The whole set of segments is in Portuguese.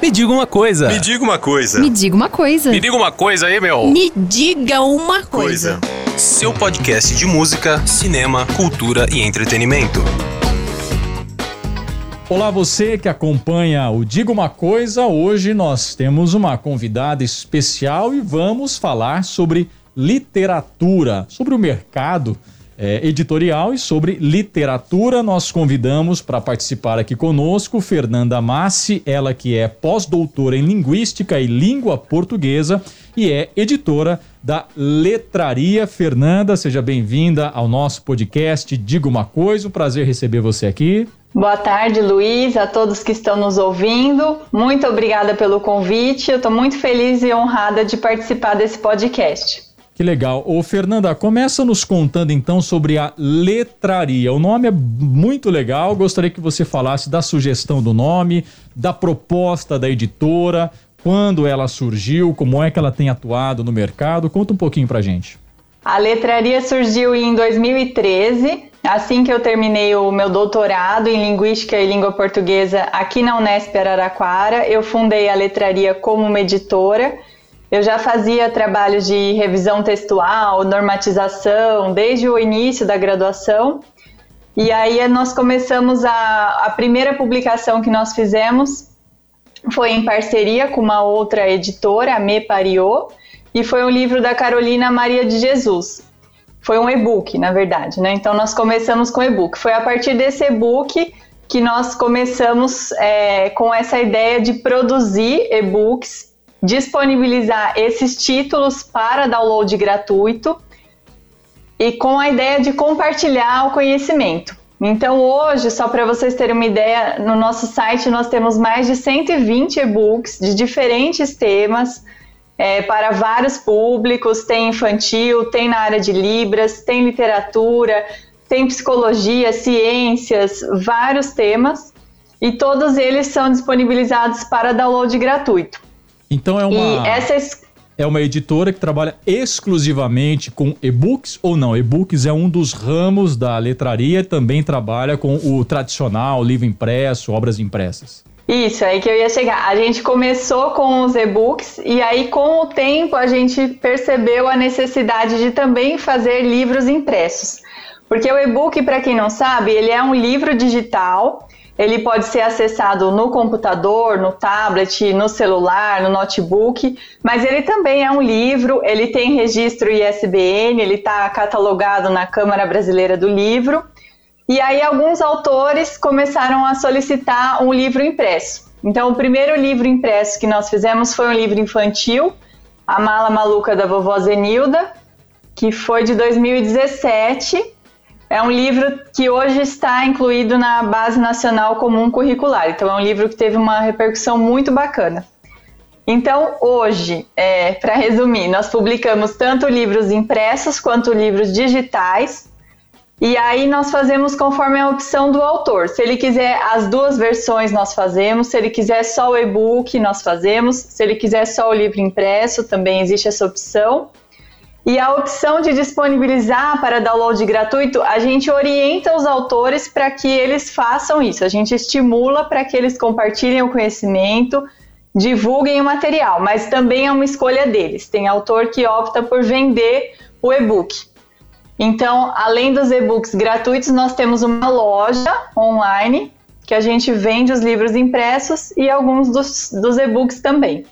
Me diga uma coisa. Me diga uma coisa. Me diga uma coisa. Me diga uma coisa aí, meu. Me diga uma coisa. Coisa. Seu podcast de música, cinema, cultura e entretenimento. Olá, você que acompanha o Diga uma Coisa. Hoje nós temos uma convidada especial e vamos falar sobre literatura, sobre o mercado é, editorial e sobre literatura. Nós convidamos para participar aqui conosco Fernanda Massi, ela que é pós-doutora em Linguística e Língua Portuguesa e é editora da Letraria. Fernanda, seja bem-vinda ao nosso podcast Diga uma Coisa. Um prazer receber você aqui. Boa tarde, Luiz, a todos que estão nos ouvindo. Muito obrigada pelo convite. Eu estou muito feliz e honrada de participar desse podcast. Que legal. Ô, Fernanda, começa nos contando então sobre a letraria. O nome é muito legal. Gostaria que você falasse da sugestão do nome, da proposta da editora, quando ela surgiu, como é que ela tem atuado no mercado. Conta um pouquinho pra gente. A letraria surgiu em 2013, assim que eu terminei o meu doutorado em Linguística e Língua Portuguesa aqui na Unesp Araraquara. Eu fundei a letraria como uma editora eu já fazia trabalhos de revisão textual, normatização, desde o início da graduação. E aí nós começamos a, a primeira publicação que nós fizemos foi em parceria com uma outra editora, a Me Pariô, e foi um livro da Carolina Maria de Jesus. Foi um e-book, na verdade, né? Então nós começamos com e-book. Foi a partir desse e-book que nós começamos é, com essa ideia de produzir e-books disponibilizar esses títulos para download gratuito e com a ideia de compartilhar o conhecimento. Então, hoje, só para vocês terem uma ideia, no nosso site nós temos mais de 120 e-books de diferentes temas é, para vários públicos: tem infantil, tem na área de Libras, tem literatura, tem psicologia, ciências, vários temas, e todos eles são disponibilizados para download gratuito. Então é uma. Essas... É uma editora que trabalha exclusivamente com e-books ou não? E-books é um dos ramos da letraria, também trabalha com o tradicional, livro impresso, obras impressas. Isso, aí que eu ia chegar. A gente começou com os e-books e aí com o tempo a gente percebeu a necessidade de também fazer livros impressos. Porque o e-book, para quem não sabe, ele é um livro digital ele pode ser acessado no computador, no tablet, no celular, no notebook, mas ele também é um livro, ele tem registro ISBN, ele está catalogado na Câmara Brasileira do Livro. E aí alguns autores começaram a solicitar um livro impresso. Então o primeiro livro impresso que nós fizemos foi um livro infantil, A Mala Maluca da Vovó Zenilda, que foi de 2017 é um livro que hoje está incluído na Base Nacional Comum Curricular. Então, é um livro que teve uma repercussão muito bacana. Então, hoje, é, para resumir, nós publicamos tanto livros impressos quanto livros digitais. E aí nós fazemos conforme a opção do autor. Se ele quiser as duas versões, nós fazemos. Se ele quiser só o e-book, nós fazemos. Se ele quiser só o livro impresso, também existe essa opção. E a opção de disponibilizar para download gratuito, a gente orienta os autores para que eles façam isso. A gente estimula para que eles compartilhem o conhecimento, divulguem o material, mas também é uma escolha deles. Tem autor que opta por vender o e-book. Então, além dos e-books gratuitos, nós temos uma loja online que a gente vende os livros impressos e alguns dos, dos e-books também.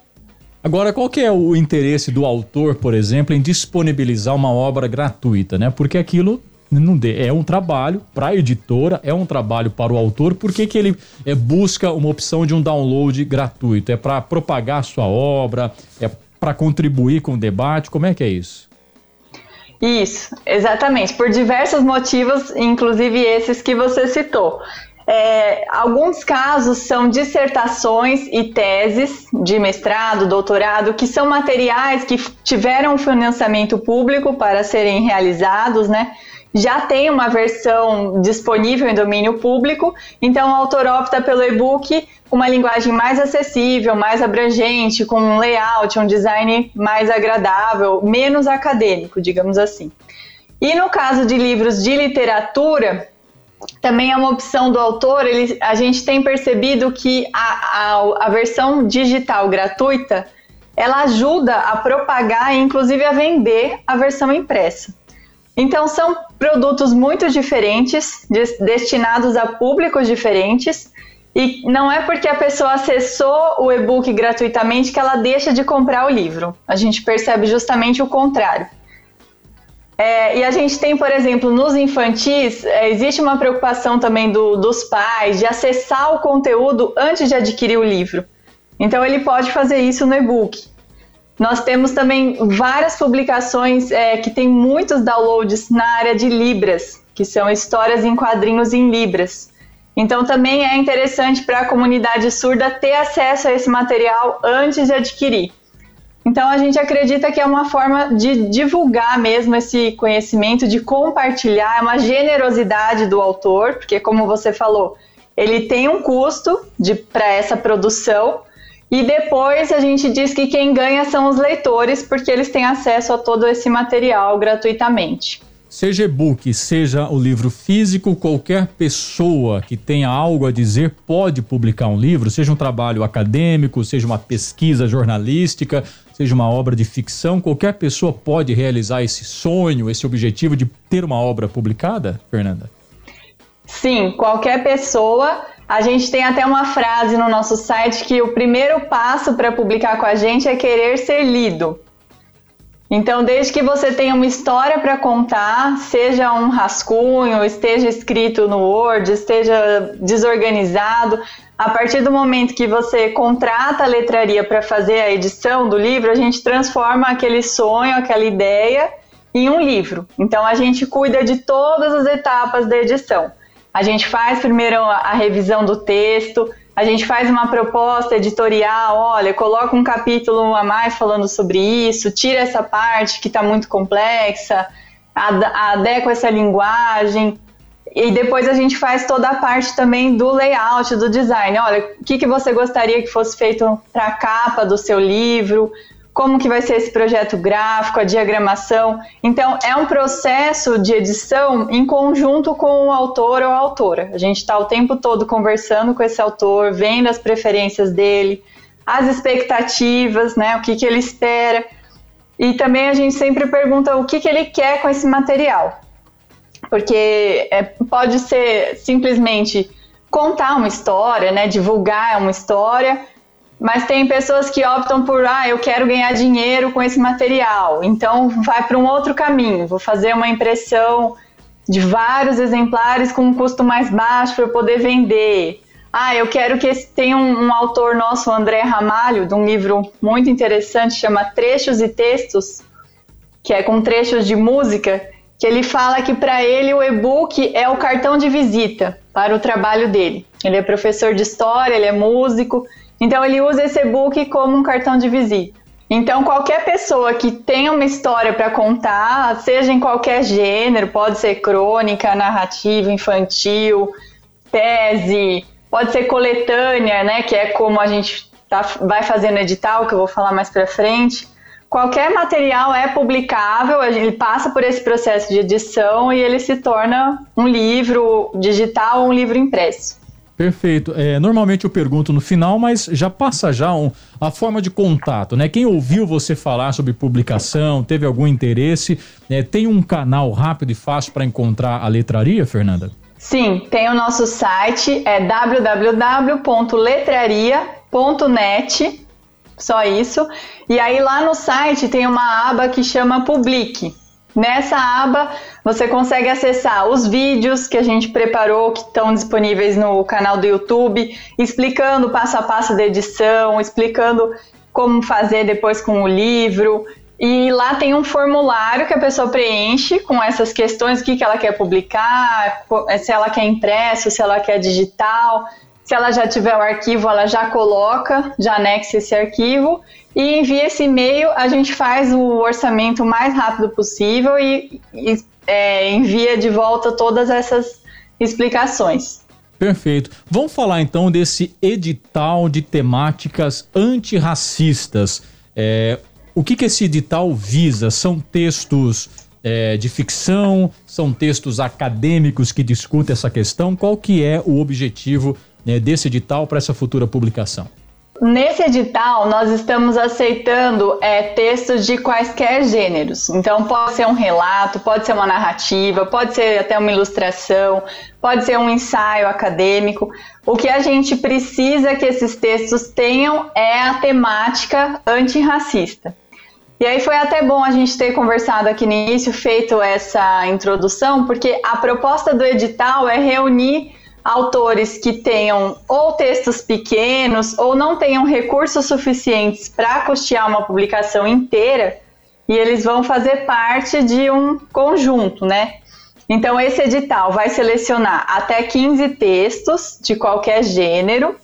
Agora, qual que é o interesse do autor, por exemplo, em disponibilizar uma obra gratuita, né? Porque aquilo não é um trabalho para a editora, é um trabalho para o autor. Por que, que ele é, busca uma opção de um download gratuito? É para propagar a sua obra? É para contribuir com o debate? Como é que é isso? Isso, exatamente. Por diversos motivos, inclusive esses que você citou. É, alguns casos são dissertações e teses de mestrado, doutorado, que são materiais que tiveram financiamento público para serem realizados, né? Já tem uma versão disponível em domínio público, então o autor opta pelo e-book com uma linguagem mais acessível, mais abrangente, com um layout, um design mais agradável, menos acadêmico, digamos assim. E no caso de livros de literatura, também é uma opção do autor. Ele, a gente tem percebido que a, a, a versão digital gratuita ela ajuda a propagar e inclusive a vender a versão impressa. Então são produtos muito diferentes, destinados a públicos diferentes, e não é porque a pessoa acessou o e-book gratuitamente que ela deixa de comprar o livro. A gente percebe justamente o contrário. É, e a gente tem, por exemplo, nos infantis, é, existe uma preocupação também do, dos pais de acessar o conteúdo antes de adquirir o livro. Então, ele pode fazer isso no e-book. Nós temos também várias publicações é, que têm muitos downloads na área de Libras, que são histórias em quadrinhos em Libras. Então, também é interessante para a comunidade surda ter acesso a esse material antes de adquirir. Então a gente acredita que é uma forma de divulgar mesmo esse conhecimento, de compartilhar, é uma generosidade do autor, porque como você falou, ele tem um custo para essa produção. E depois a gente diz que quem ganha são os leitores, porque eles têm acesso a todo esse material gratuitamente. Seja e-book, seja o livro físico, qualquer pessoa que tenha algo a dizer pode publicar um livro, seja um trabalho acadêmico, seja uma pesquisa jornalística, seja uma obra de ficção, qualquer pessoa pode realizar esse sonho, esse objetivo de ter uma obra publicada, Fernanda? Sim, qualquer pessoa. A gente tem até uma frase no nosso site que o primeiro passo para publicar com a gente é querer ser lido. Então, desde que você tenha uma história para contar, seja um rascunho, esteja escrito no Word, esteja desorganizado, a partir do momento que você contrata a letraria para fazer a edição do livro, a gente transforma aquele sonho, aquela ideia em um livro. Então a gente cuida de todas as etapas da edição. A gente faz primeiro a revisão do texto, a gente faz uma proposta editorial, olha, coloca um capítulo a mais falando sobre isso, tira essa parte que está muito complexa, adequa essa linguagem, e depois a gente faz toda a parte também do layout, do design. Olha, o que, que você gostaria que fosse feito para a capa do seu livro? Como que vai ser esse projeto gráfico, a diagramação? Então, é um processo de edição em conjunto com o autor ou a autora. A gente está o tempo todo conversando com esse autor, vendo as preferências dele, as expectativas, né? O que, que ele espera. E também a gente sempre pergunta o que, que ele quer com esse material porque é, pode ser simplesmente contar uma história, né, divulgar uma história, mas tem pessoas que optam por, ah, eu quero ganhar dinheiro com esse material, então vai para um outro caminho, vou fazer uma impressão de vários exemplares com um custo mais baixo para eu poder vender. Ah, eu quero que tenha um, um autor nosso, André Ramalho, de um livro muito interessante, chama Trechos e Textos, que é com trechos de música, que ele fala que para ele o e-book é o cartão de visita para o trabalho dele. Ele é professor de história, ele é músico, então ele usa esse e-book como um cartão de visita. Então qualquer pessoa que tenha uma história para contar, seja em qualquer gênero, pode ser crônica, narrativa, infantil, tese, pode ser coletânea, né, que é como a gente tá, vai fazendo edital, que eu vou falar mais para frente qualquer material é publicável, ele passa por esse processo de edição e ele se torna um livro digital ou um livro impresso. Perfeito. É, normalmente eu pergunto no final, mas já passa já um, a forma de contato, né? Quem ouviu você falar sobre publicação, teve algum interesse, né? tem um canal rápido e fácil para encontrar a letraria, Fernanda? Sim, tem o nosso site, é www.letraria.net só isso. E aí lá no site tem uma aba que chama Publique. Nessa aba você consegue acessar os vídeos que a gente preparou, que estão disponíveis no canal do YouTube, explicando passo a passo da edição, explicando como fazer depois com o livro. E lá tem um formulário que a pessoa preenche com essas questões, o que, que ela quer publicar, se ela quer impresso, se ela quer digital, se ela já tiver o arquivo, ela já coloca, já anexa esse arquivo e envia esse e-mail. A gente faz o orçamento o mais rápido possível e, e é, envia de volta todas essas explicações. Perfeito. Vamos falar então desse edital de temáticas antirracistas. É, o que, que esse edital visa? São textos é, de ficção? São textos acadêmicos que discutem essa questão? Qual que é o objetivo né, desse edital para essa futura publicação? Nesse edital, nós estamos aceitando é, textos de quaisquer gêneros. Então, pode ser um relato, pode ser uma narrativa, pode ser até uma ilustração, pode ser um ensaio acadêmico. O que a gente precisa que esses textos tenham é a temática antirracista. E aí foi até bom a gente ter conversado aqui no início, feito essa introdução, porque a proposta do edital é reunir autores que tenham ou textos pequenos ou não tenham recursos suficientes para custear uma publicação inteira e eles vão fazer parte de um conjunto, né? Então, esse edital vai selecionar até 15 textos de qualquer gênero,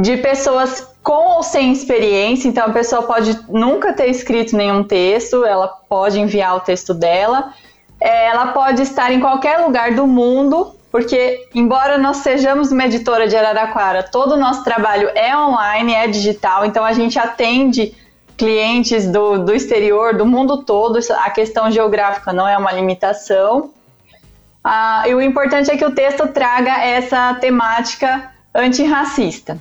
de pessoas com ou sem experiência. Então, a pessoa pode nunca ter escrito nenhum texto, ela pode enviar o texto dela. É, ela pode estar em qualquer lugar do mundo porque embora nós sejamos uma editora de Araraquara, todo o nosso trabalho é online, é digital, então a gente atende clientes do, do exterior, do mundo todo, a questão geográfica não é uma limitação. Ah, e o importante é que o texto traga essa temática antirracista.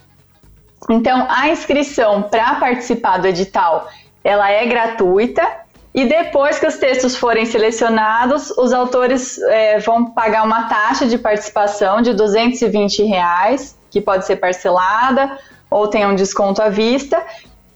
Então, a inscrição para participar do edital, ela é gratuita, e depois que os textos forem selecionados, os autores é, vão pagar uma taxa de participação de 220 reais, que pode ser parcelada ou tem um desconto à vista.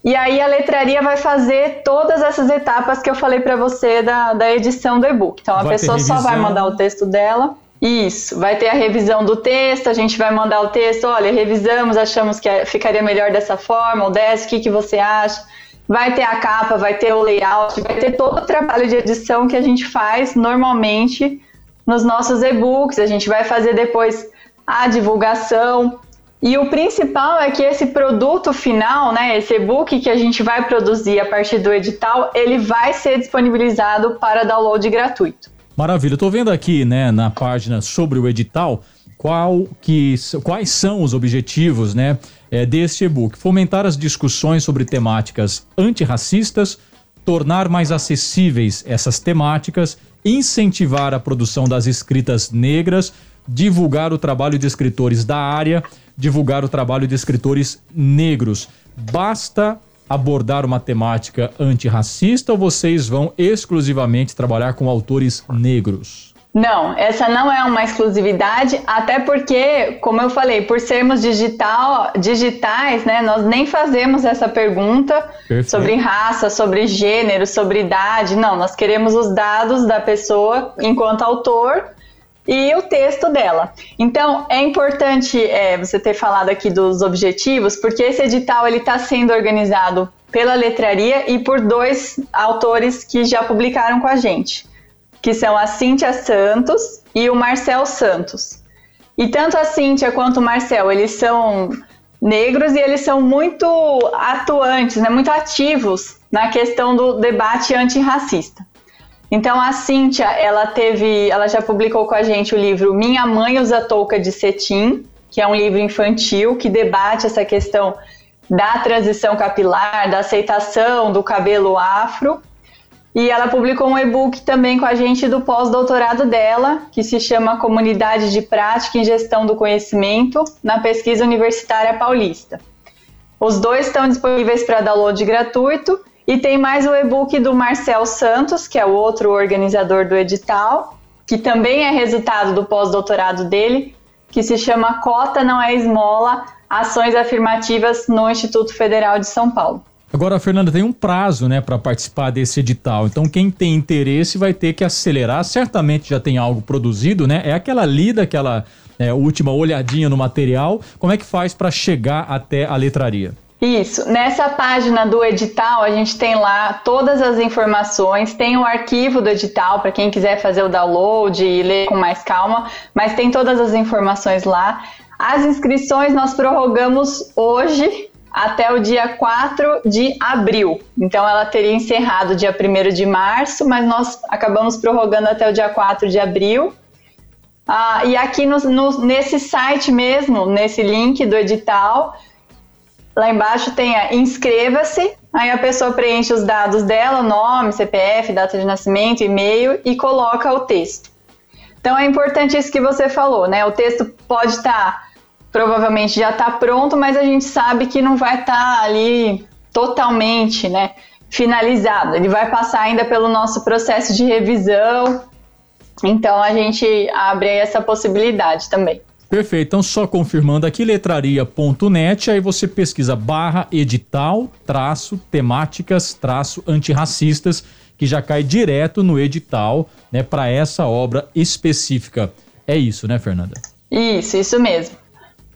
E aí a letraria vai fazer todas essas etapas que eu falei para você da, da edição do e-book. Então a vai pessoa só vai mandar o texto dela. Isso, vai ter a revisão do texto, a gente vai mandar o texto, olha, revisamos, achamos que é, ficaria melhor dessa forma, ou dessa, o que, que você acha? Vai ter a capa, vai ter o layout, vai ter todo o trabalho de edição que a gente faz normalmente nos nossos e-books. A gente vai fazer depois a divulgação. E o principal é que esse produto final, né, esse e-book que a gente vai produzir a partir do edital, ele vai ser disponibilizado para download gratuito. Maravilha. Estou vendo aqui, né, na página sobre o edital, qual que, quais são os objetivos, né, é, deste e-book. Fomentar as discussões sobre temáticas antirracistas, tornar mais acessíveis essas temáticas, incentivar a produção das escritas negras, divulgar o trabalho de escritores da área, divulgar o trabalho de escritores negros. Basta abordar uma temática antirracista ou vocês vão exclusivamente trabalhar com autores negros? Não, essa não é uma exclusividade, até porque, como eu falei, por sermos digital, digitais, né, nós nem fazemos essa pergunta Perfeito. sobre raça, sobre gênero, sobre idade. Não, nós queremos os dados da pessoa enquanto autor e o texto dela. Então, é importante é, você ter falado aqui dos objetivos, porque esse edital ele está sendo organizado pela letraria e por dois autores que já publicaram com a gente que são a Cíntia Santos e o Marcel Santos. E tanto a Cíntia quanto o Marcel, eles são negros e eles são muito atuantes, né, muito ativos na questão do debate antirracista. Então a Cíntia, ela teve, ela já publicou com a gente o livro Minha Mãe usa touca de cetim, que é um livro infantil que debate essa questão da transição capilar, da aceitação do cabelo afro. E ela publicou um e-book também com a gente do pós-doutorado dela, que se chama Comunidade de Prática em Gestão do Conhecimento na Pesquisa Universitária Paulista. Os dois estão disponíveis para download gratuito e tem mais o e-book do Marcel Santos, que é o outro organizador do edital, que também é resultado do pós-doutorado dele, que se chama Cota Não é Esmola: Ações Afirmativas no Instituto Federal de São Paulo. Agora, Fernanda, tem um prazo, né, para participar desse edital. Então, quem tem interesse vai ter que acelerar. Certamente já tem algo produzido, né? É aquela lida, aquela é, última olhadinha no material. Como é que faz para chegar até a letraria? Isso. Nessa página do edital, a gente tem lá todas as informações, tem o arquivo do edital para quem quiser fazer o download e ler com mais calma, mas tem todas as informações lá. As inscrições nós prorrogamos hoje até o dia 4 de abril. Então ela teria encerrado dia 1 de março, mas nós acabamos prorrogando até o dia 4 de abril. Ah, e aqui no, no, nesse site mesmo, nesse link do edital, lá embaixo tem a inscreva-se Aí a pessoa preenche os dados dela, nome, CPF, data de nascimento, e-mail e coloca o texto. Então é importante isso que você falou, né? O texto pode estar, tá, provavelmente já está pronto, mas a gente sabe que não vai estar tá ali totalmente, né? Finalizado. Ele vai passar ainda pelo nosso processo de revisão. Então a gente abre essa possibilidade também. Perfeito. Então, só confirmando aqui, letraria.net, aí você pesquisa barra edital, traço, temáticas, traço, antirracistas, que já cai direto no edital, né, para essa obra específica. É isso, né, Fernanda? Isso, isso mesmo.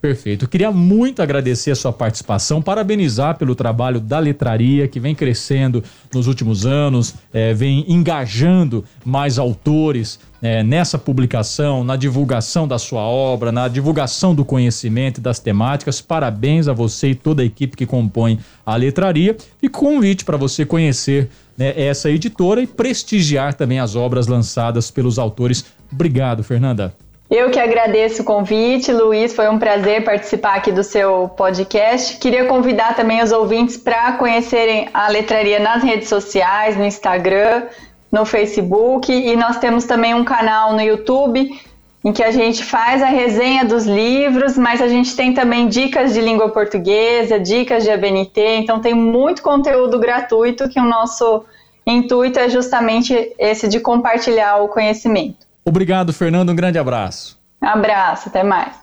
Perfeito. Eu queria muito agradecer a sua participação, parabenizar pelo trabalho da letraria, que vem crescendo nos últimos anos, é, vem engajando mais autores é, nessa publicação, na divulgação da sua obra, na divulgação do conhecimento e das temáticas. Parabéns a você e toda a equipe que compõe a letraria. E convite para você conhecer né, essa editora e prestigiar também as obras lançadas pelos autores. Obrigado, Fernanda. Eu que agradeço o convite, Luiz, foi um prazer participar aqui do seu podcast. Queria convidar também os ouvintes para conhecerem a letraria nas redes sociais, no Instagram, no Facebook e nós temos também um canal no YouTube em que a gente faz a resenha dos livros, mas a gente tem também dicas de língua portuguesa, dicas de ABNT, então tem muito conteúdo gratuito que o nosso intuito é justamente esse de compartilhar o conhecimento. Obrigado, Fernando. Um grande abraço. Um abraço, até mais.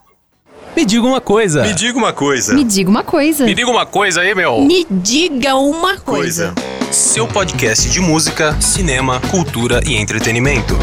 Me diga uma coisa. Me diga uma coisa. Me diga uma coisa. Me diga uma coisa aí, meu. Me diga uma coisa. coisa. Seu podcast de música, cinema, cultura e entretenimento.